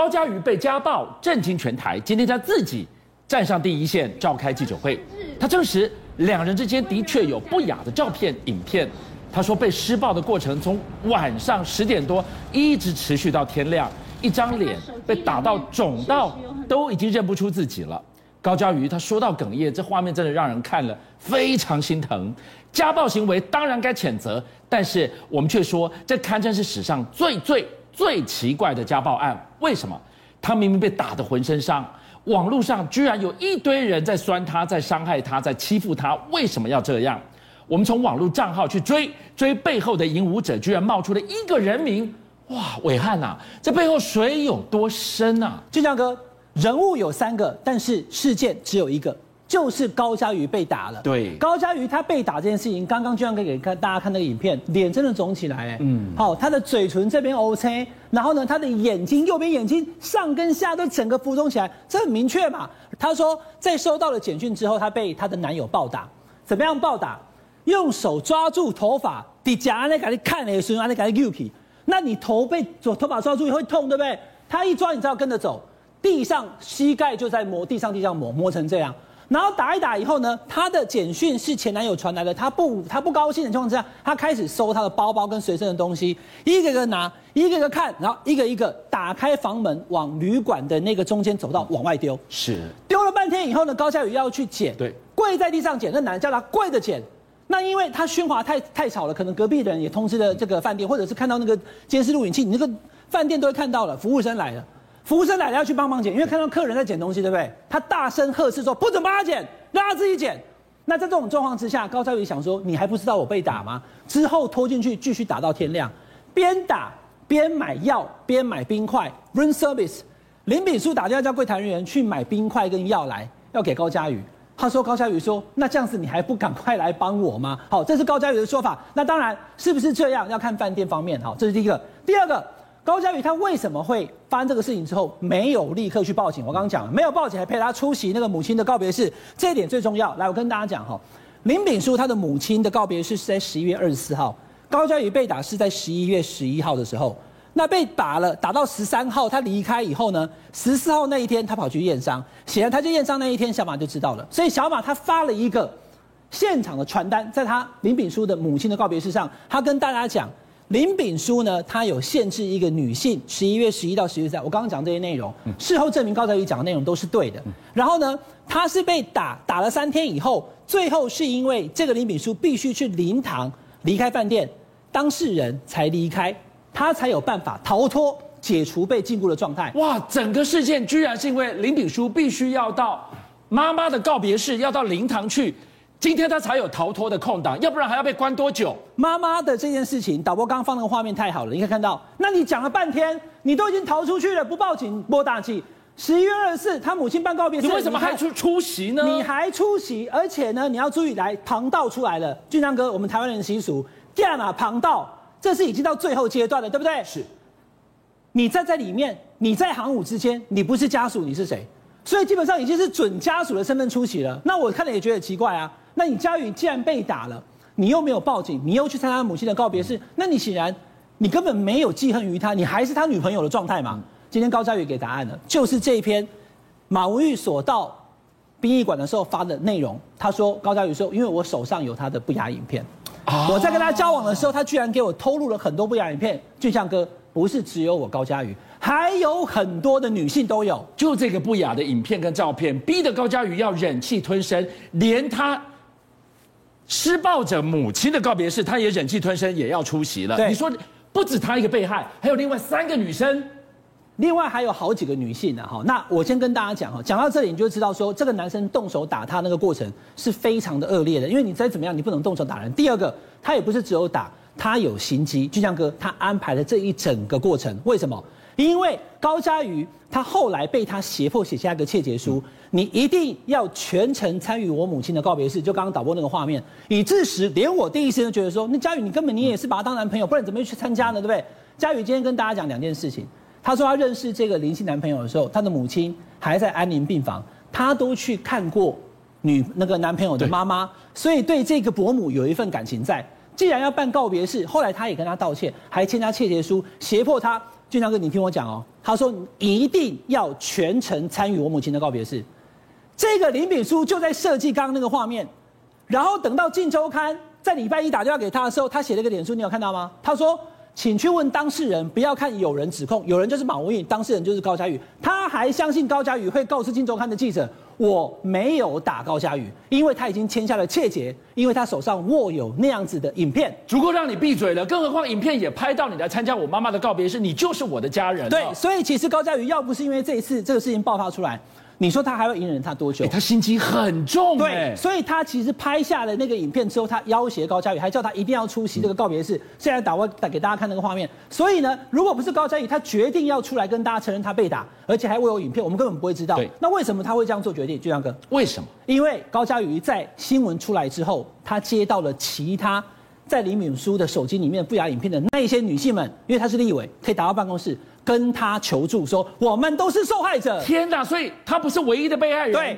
高嘉瑜被家暴，震惊全台。今天他自己站上第一线，召开记者会，他证实两人之间的确有不雅的照片、影片。他说被施暴的过程从晚上十点多一直持续到天亮，一张脸被打到肿到都已经认不出自己了。高嘉瑜他说到哽咽，这画面真的让人看了非常心疼。家暴行为当然该谴责，但是我们却说这堪称是史上最最最奇怪的家暴案。为什么？他明明被打得浑身伤，网络上居然有一堆人在酸他，在伤害他，在欺负他。为什么要这样？我们从网络账号去追追背后的引武者，居然冒出了一个人名。哇，伟汉呐，这背后水有多深啊？俊相哥。人物有三个，但是事件只有一个，就是高嘉瑜被打了。对，高嘉瑜他被打这件事情，刚刚就像可以给看大家看那个影片，脸真的肿起来，哎，嗯，好，他的嘴唇这边 OK，然后呢，他的眼睛右边眼睛上跟下都整个浮肿起来，这很明确嘛。他说在收到了简讯之后，他被他的男友暴打，怎么样暴打？用手抓住头发，底夹那给你看的时候，那给你扭皮，那你头被左头发抓住也会痛，对不对？他一抓，你知道跟着走。地上膝盖就在磨，地上地上磨磨成这样，然后打一打以后呢，她的简讯是前男友传来的，她不她不高兴的情况之下，她开始搜她的包包跟随身的东西，一个个拿，一个个看，然后一个一个打开房门往旅馆的那个中间走道往外丢，是。丢了半天以后呢，高嘉瑜要去捡，对，跪在地上捡，那男的叫他跪着捡，那因为他喧哗太太吵了，可能隔壁的人也通知了这个饭店，或者是看到那个监视录影器，你那个饭店都会看到了，服务生来了。服务生来了要去帮忙捡，因为看到客人在捡东西，对不对？他大声呵斥说：“不准帮他捡，让他自己捡。”那在这种状况之下，高嘉宇想说：“你还不知道我被打吗？”之后拖进去继续打到天亮，边打边买药，边买冰块。Room service，林炳书打电话叫柜台人员去买冰块跟药来，要给高嘉宇。他说：“高嘉宇说，那这样子你还不赶快来帮我吗？”好，这是高嘉宇的说法。那当然是不是这样，要看饭店方面。好，这是第一个。第二个。高嘉宇他为什么会发生这个事情之后没有立刻去报警？我刚刚讲了，没有报警还陪他出席那个母亲的告别式，这一点最重要。来，我跟大家讲哈，林炳书他的母亲的告别式是在十一月二十四号，高嘉宇被打是在十一月十一号的时候。那被打了，打到十三号他离开以后呢，十四号那一天他跑去验伤，显然他去验伤那一天小马就知道了，所以小马他发了一个现场的传单，在他林炳书的母亲的告别式上，他跟大家讲。林炳书呢，他有限制一个女性，十一月十一到十月三，我刚刚讲这些内容，事后证明高嘉瑜讲的内容都是对的。然后呢，他是被打打了三天以后，最后是因为这个林炳书必须去灵堂离开饭店，当事人才离开，他才有办法逃脱解除被禁锢的状态。哇，整个事件居然是因为林炳书必须要到妈妈的告别式，要到灵堂去。今天他才有逃脱的空档，要不然还要被关多久？妈妈的这件事情，导播刚刚放那个画面太好了，你可以看到，那你讲了半天，你都已经逃出去了，不报警，播大气。十一月二十四，他母亲办告别式，你为什么还出出席呢？你还出席，而且呢，你要注意来旁道出来了，俊章哥，我们台湾人的习俗，干嘛旁道？这是已经到最后阶段了，对不对？是。你站在里面，你在行伍之间，你不是家属，你是谁？所以基本上已经是准家属的身份出席了。那我看了也觉得奇怪啊。那你嘉宇既然被打了，你又没有报警，你又去参加母亲的告别式，那你显然你根本没有记恨于他，你还是他女朋友的状态嘛？今天高嘉宇给答案了，就是这一篇马文玉所到殡仪馆的时候发的内容。他说高嘉宇说，因为我手上有他的不雅影片，我在跟他交往的时候，他居然给我透露了很多不雅影片。俊相哥，不是只有我高嘉宇，还有很多的女性都有，就这个不雅的影片跟照片，逼得高嘉宇要忍气吞声，连他。施暴者母亲的告别式，她也忍气吞声，也要出席了。你说不止她一个被害，还有另外三个女生，另外还有好几个女性呢。哈，那我先跟大家讲哈，讲到这里你就知道说，这个男生动手打她那个过程是非常的恶劣的，因为你再怎么样，你不能动手打人。第二个，他也不是只有打，他有心机。俊相哥，他安排了这一整个过程，为什么？因为高嘉瑜他后来被他胁迫写下一个切结书，你一定要全程参与我母亲的告别式。就刚刚导播那个画面，以致时连我第一时间觉得说，那嘉瑜你根本你也是把他当男朋友，不然怎么会去参加呢？对不对？嘉瑜今天跟大家讲两件事情，他说他认识这个林姓男朋友的时候，他的母亲还在安宁病房，他都去看过女那个男朋友的妈妈，所以对这个伯母有一份感情在。既然要办告别式，后来他也跟他道歉，还签下切结书，胁迫他。俊相哥，你听我讲哦，他说一定要全程参与我母亲的告别式。这个林炳书就在设计刚刚那个画面，然后等到《镜周刊》在礼拜一打电话给他的时候，他写了一个脸书，你有看到吗？他说。请去问当事人，不要看有人指控，有人就是马文玉，当事人就是高嘉宇。他还相信高嘉宇会告诉《镜周刊》的记者，我没有打高佳宇，因为他已经签下了窃结，因为他手上握有那样子的影片，足够让你闭嘴了。更何况影片也拍到你来参加我妈妈的告别式，你就是我的家人。对，所以其实高佳宇要不是因为这一次这个事情爆发出来。你说他还会隐忍他多久？他心机很重，对，所以他其实拍下了那个影片之后，他要挟高佳宇，还叫他一定要出席这个告别式。现在打我打给大家看那个画面。所以呢，如果不是高佳宇，他决定要出来跟大家承认他被打，而且还会有影片，我们根本不会知道。那为什么他会这样做决定？俊相哥，为什么？因为高嘉瑜在新闻出来之后，他接到了其他。在林敏书的手机里面不雅影片的那一些女性们，因为她是立委，可以打到办公室跟她求助，说我们都是受害者。天哪！所以她不是唯一的被害人。对，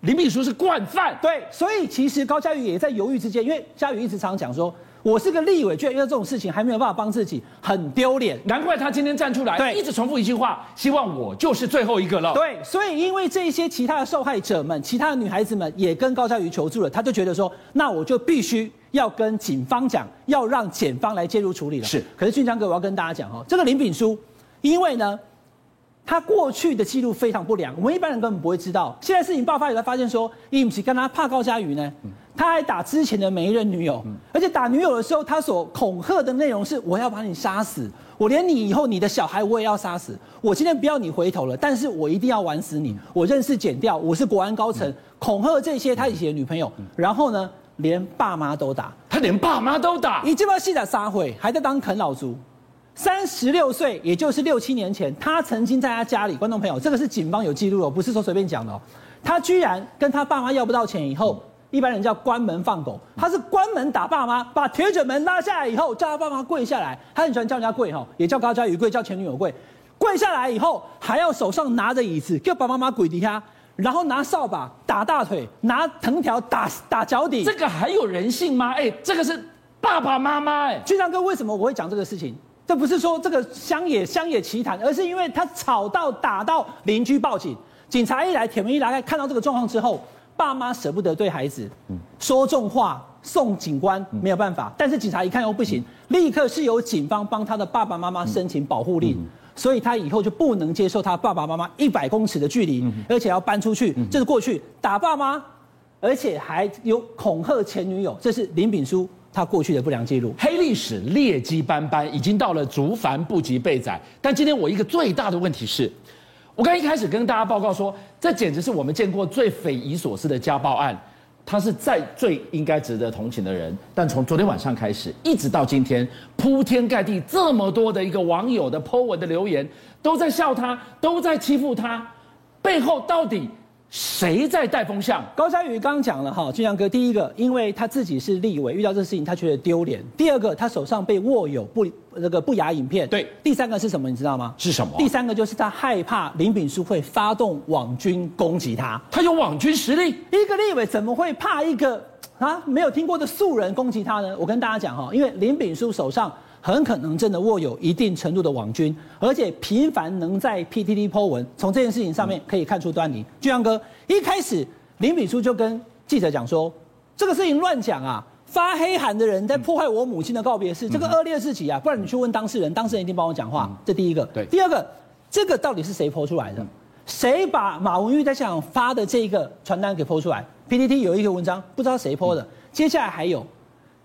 林敏书是惯犯。对，所以其实高嘉瑜也在犹豫之间，因为嘉瑜一直常常讲说。我是个立委，居然遇到这种事情还没有办法帮自己，很丢脸。难怪他今天站出来，对，一直重复一句话，希望我就是最后一个了。对，所以因为这些其他的受害者们，其他的女孩子们也跟高嘉瑜求助了，他就觉得说，那我就必须要跟警方讲，要让检方来介入处理了。是，可是俊江哥，我要跟大家讲哦，这个林炳书，因为呢。他过去的记录非常不良，我们一般人根本不会知道。现在事情爆发以后，发现说，伊姆奇跟他怕高佳瑜呢，他还打之前的每一任女友，而且打女友的时候，他所恐吓的内容是：我要把你杀死，我连你以后你的小孩我也要杀死。我今天不要你回头了，但是我一定要玩死你。我认识剪掉，我是国安高层，恐吓这些他以前的女朋友，然后呢，连爸妈都打，他连爸妈都打，你这帮戏仔撒谎，还在当啃老族。三十六岁，也就是六七年前，他曾经在他家里，观众朋友，这个是警方有记录的，不是说随便讲的哦。他居然跟他爸妈要不到钱以后，一般人叫关门放狗，他是关门打爸妈，把铁卷门拉下来以后，叫他爸妈跪下来，他很喜欢叫人家跪哈，也叫高嘉瑜跪，叫前女友跪，跪下来以后还要手上拿着椅子，叫爸爸妈妈跪底下，然后拿扫把打大腿，拿藤条打打脚底，这个还有人性吗？哎，这个是爸爸妈妈哎，俊相哥，为什么我会讲这个事情？这不是说这个乡野乡野奇谈，而是因为他吵到打到邻居报警，警察一来，铁门一拉开，看到这个状况之后，爸妈舍不得对孩子说重话，送警官没有办法，但是警察一看又不行，立刻是由警方帮他的爸爸妈妈申请保护令，所以他以后就不能接受他爸爸妈妈一百公尺的距离，而且要搬出去，这是过去打爸妈，而且还有恐吓前女友，这是林炳书。他过去的不良记录，黑历史劣迹斑斑，已经到了竹繁不及被宰。但今天我一个最大的问题是，我刚一开始跟大家报告说，这简直是我们见过最匪夷所思的家暴案。他是在最应该值得同情的人，但从昨天晚上开始，一直到今天，铺天盖地这么多的一个网友的 po 文的留言，都在笑他，都在欺负他，背后到底？谁在带风向？高嘉瑜刚刚讲了哈，俊阳哥，第一个，因为他自己是立委，遇到这个事情他觉得丢脸；第二个，他手上被握有不那个不雅影片；对，第三个是什么？你知道吗？是什么？第三个就是他害怕林炳书会发动网军攻击他。他有网军实力，一个立委怎么会怕一个啊没有听过的素人攻击他呢？我跟大家讲哈，因为林炳书手上。很可能真的握有一定程度的网军，而且频繁能在 PTT Po 文，从这件事情上面可以看出端倪。俊阳哥一开始，林炳书就跟记者讲说，这个事情乱讲啊，发黑函的人在破坏我母亲的告别式，这个恶劣事情啊，不然你去问当事人，当事人一定帮我讲话。这第一个，对。第二个，这个到底是谁 Po 出来的？谁把马文玉在现场发的这个传单给 Po 出来？PPT 有一个文章，不知道谁 Po 的。接下来还有。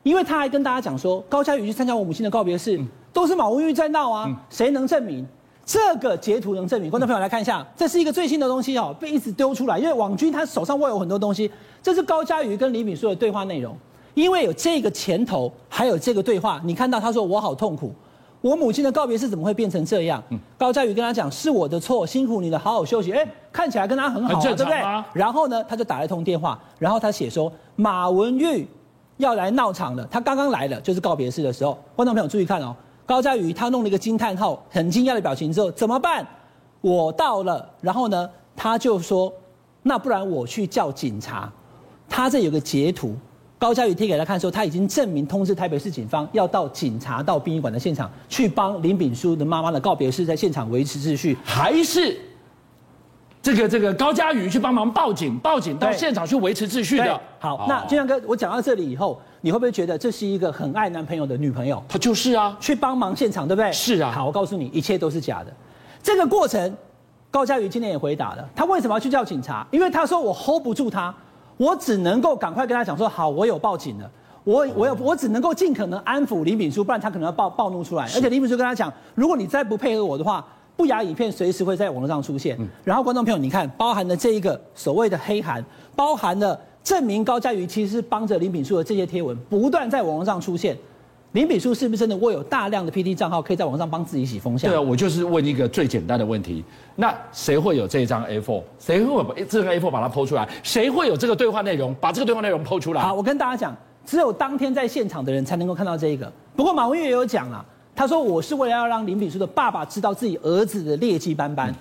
因为他还跟大家讲说，高嘉宇去参加我母亲的告别式，都是马文玉在闹啊，谁能证明？这个截图能证明？观众朋友来看一下，这是一个最新的东西哦，被一直丢出来。因为网军他手上握有很多东西，这是高嘉宇跟林秉枢的对话内容。因为有这个前头，还有这个对话，你看到他说我好痛苦，我母亲的告别式怎么会变成这样？高嘉宇跟他讲是我的错，辛苦你了，好好休息。哎，看起来跟他很好，对不对？然后呢，他就打了一通电话，然后他写说马文玉。要来闹场了，他刚刚来了，就是告别式的时候。观众朋友注意看哦，高嘉宇他弄了一个惊叹号，很惊讶的表情之后怎么办？我到了，然后呢，他就说，那不然我去叫警察。他这有个截图，高嘉瑜贴给他看的时候，他已经证明通知台北市警方要到警察到殡仪馆的现场去帮林炳书的妈妈的告别式在现场维持秩序，还是这个这个高嘉瑜去帮忙报警，报警到现场去维持秩序的？好，哦、那俊相哥，我讲到这里以后，你会不会觉得这是一个很爱男朋友的女朋友？他就是啊，去帮忙现场，对不对？是啊。好，我告诉你，一切都是假的。这个过程，高嘉瑜今天也回答了，他为什么要去叫警察？因为他说我 hold 不住他。我只能够赶快跟他讲说，好，我有报警了，我我有我只能够尽可能安抚林秉枢，不然他可能要暴暴怒出来。而且林秉枢跟他讲，如果你再不配合我的话，不雅影片随时会在网络上出现。然后观众朋友，你看，包含了这一个所谓的黑函，包含了证明高嘉瑜其实是帮着林秉枢的这些贴文，不断在网络上出现。林秉书是不是真的握有大量的 PT 账号，可以在网上帮自己洗风向？对啊，我就是问一个最简单的问题：那谁会有这张 A4？谁会把这个 A4 把它 PO 出来？谁会有这个对话内容？把这个对话内容 PO 出来？好，我跟大家讲，只有当天在现场的人才能够看到这个。不过马文玉也有讲了，他说我是为了要让林秉书的爸爸知道自己儿子的劣迹斑斑，嗯、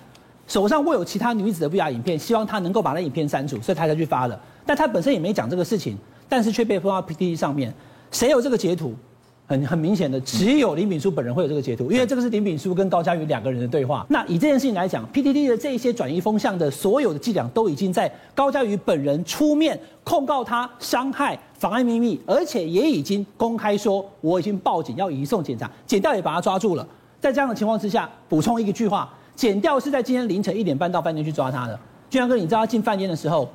手上握有其他女子的不雅影片，希望他能够把那影片删除，所以他才去发的。但他本身也没讲这个事情，但是却被放到 PTT 上面，谁有这个截图？很很明显的，只有林秉书本人会有这个截图，因为这个是林秉书跟高嘉瑜两个人的对话。那以这件事情来讲，PTT 的这些转移风向的所有的伎俩，都已经在高嘉瑜本人出面控告他伤害、妨碍秘密，而且也已经公开说我已经报警要移送检查，检调也把他抓住了。在这样的情况之下，补充一句话，检调是在今天凌晨一点半到饭店去抓他的。俊阳哥，你知道他进饭店的时候，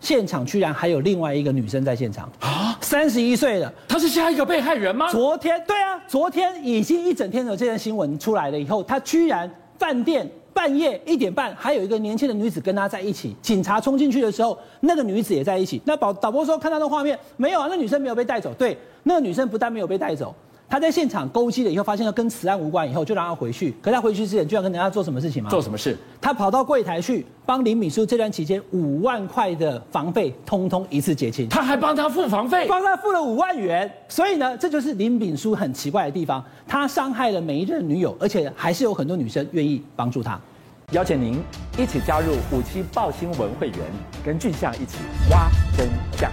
现场居然还有另外一个女生在现场啊，三十一岁了，他是下一个被害人吗？昨天，对啊，昨天已经一整天的这件新闻出来了以后，他居然饭店半夜一点半还有一个年轻的女子跟他在一起，警察冲进去的时候，那个女子也在一起。那导导播说看到那画面没有啊？那女生没有被带走，对，那个女生不但没有被带走。他在现场勾稽了以后，发现了跟此案无关，以后就让他回去。可他回去之前，就要跟人家做什么事情吗？做什么事？他跑到柜台去帮林敏书这段期间五万块的房费，通通一次结清。他还帮他付房费，帮他付了五万元。所以呢，这就是林敏书很奇怪的地方。他伤害了每一任女友，而且还是有很多女生愿意帮助他。邀请您一起加入五七爆新闻会员，跟俊相一起挖真相。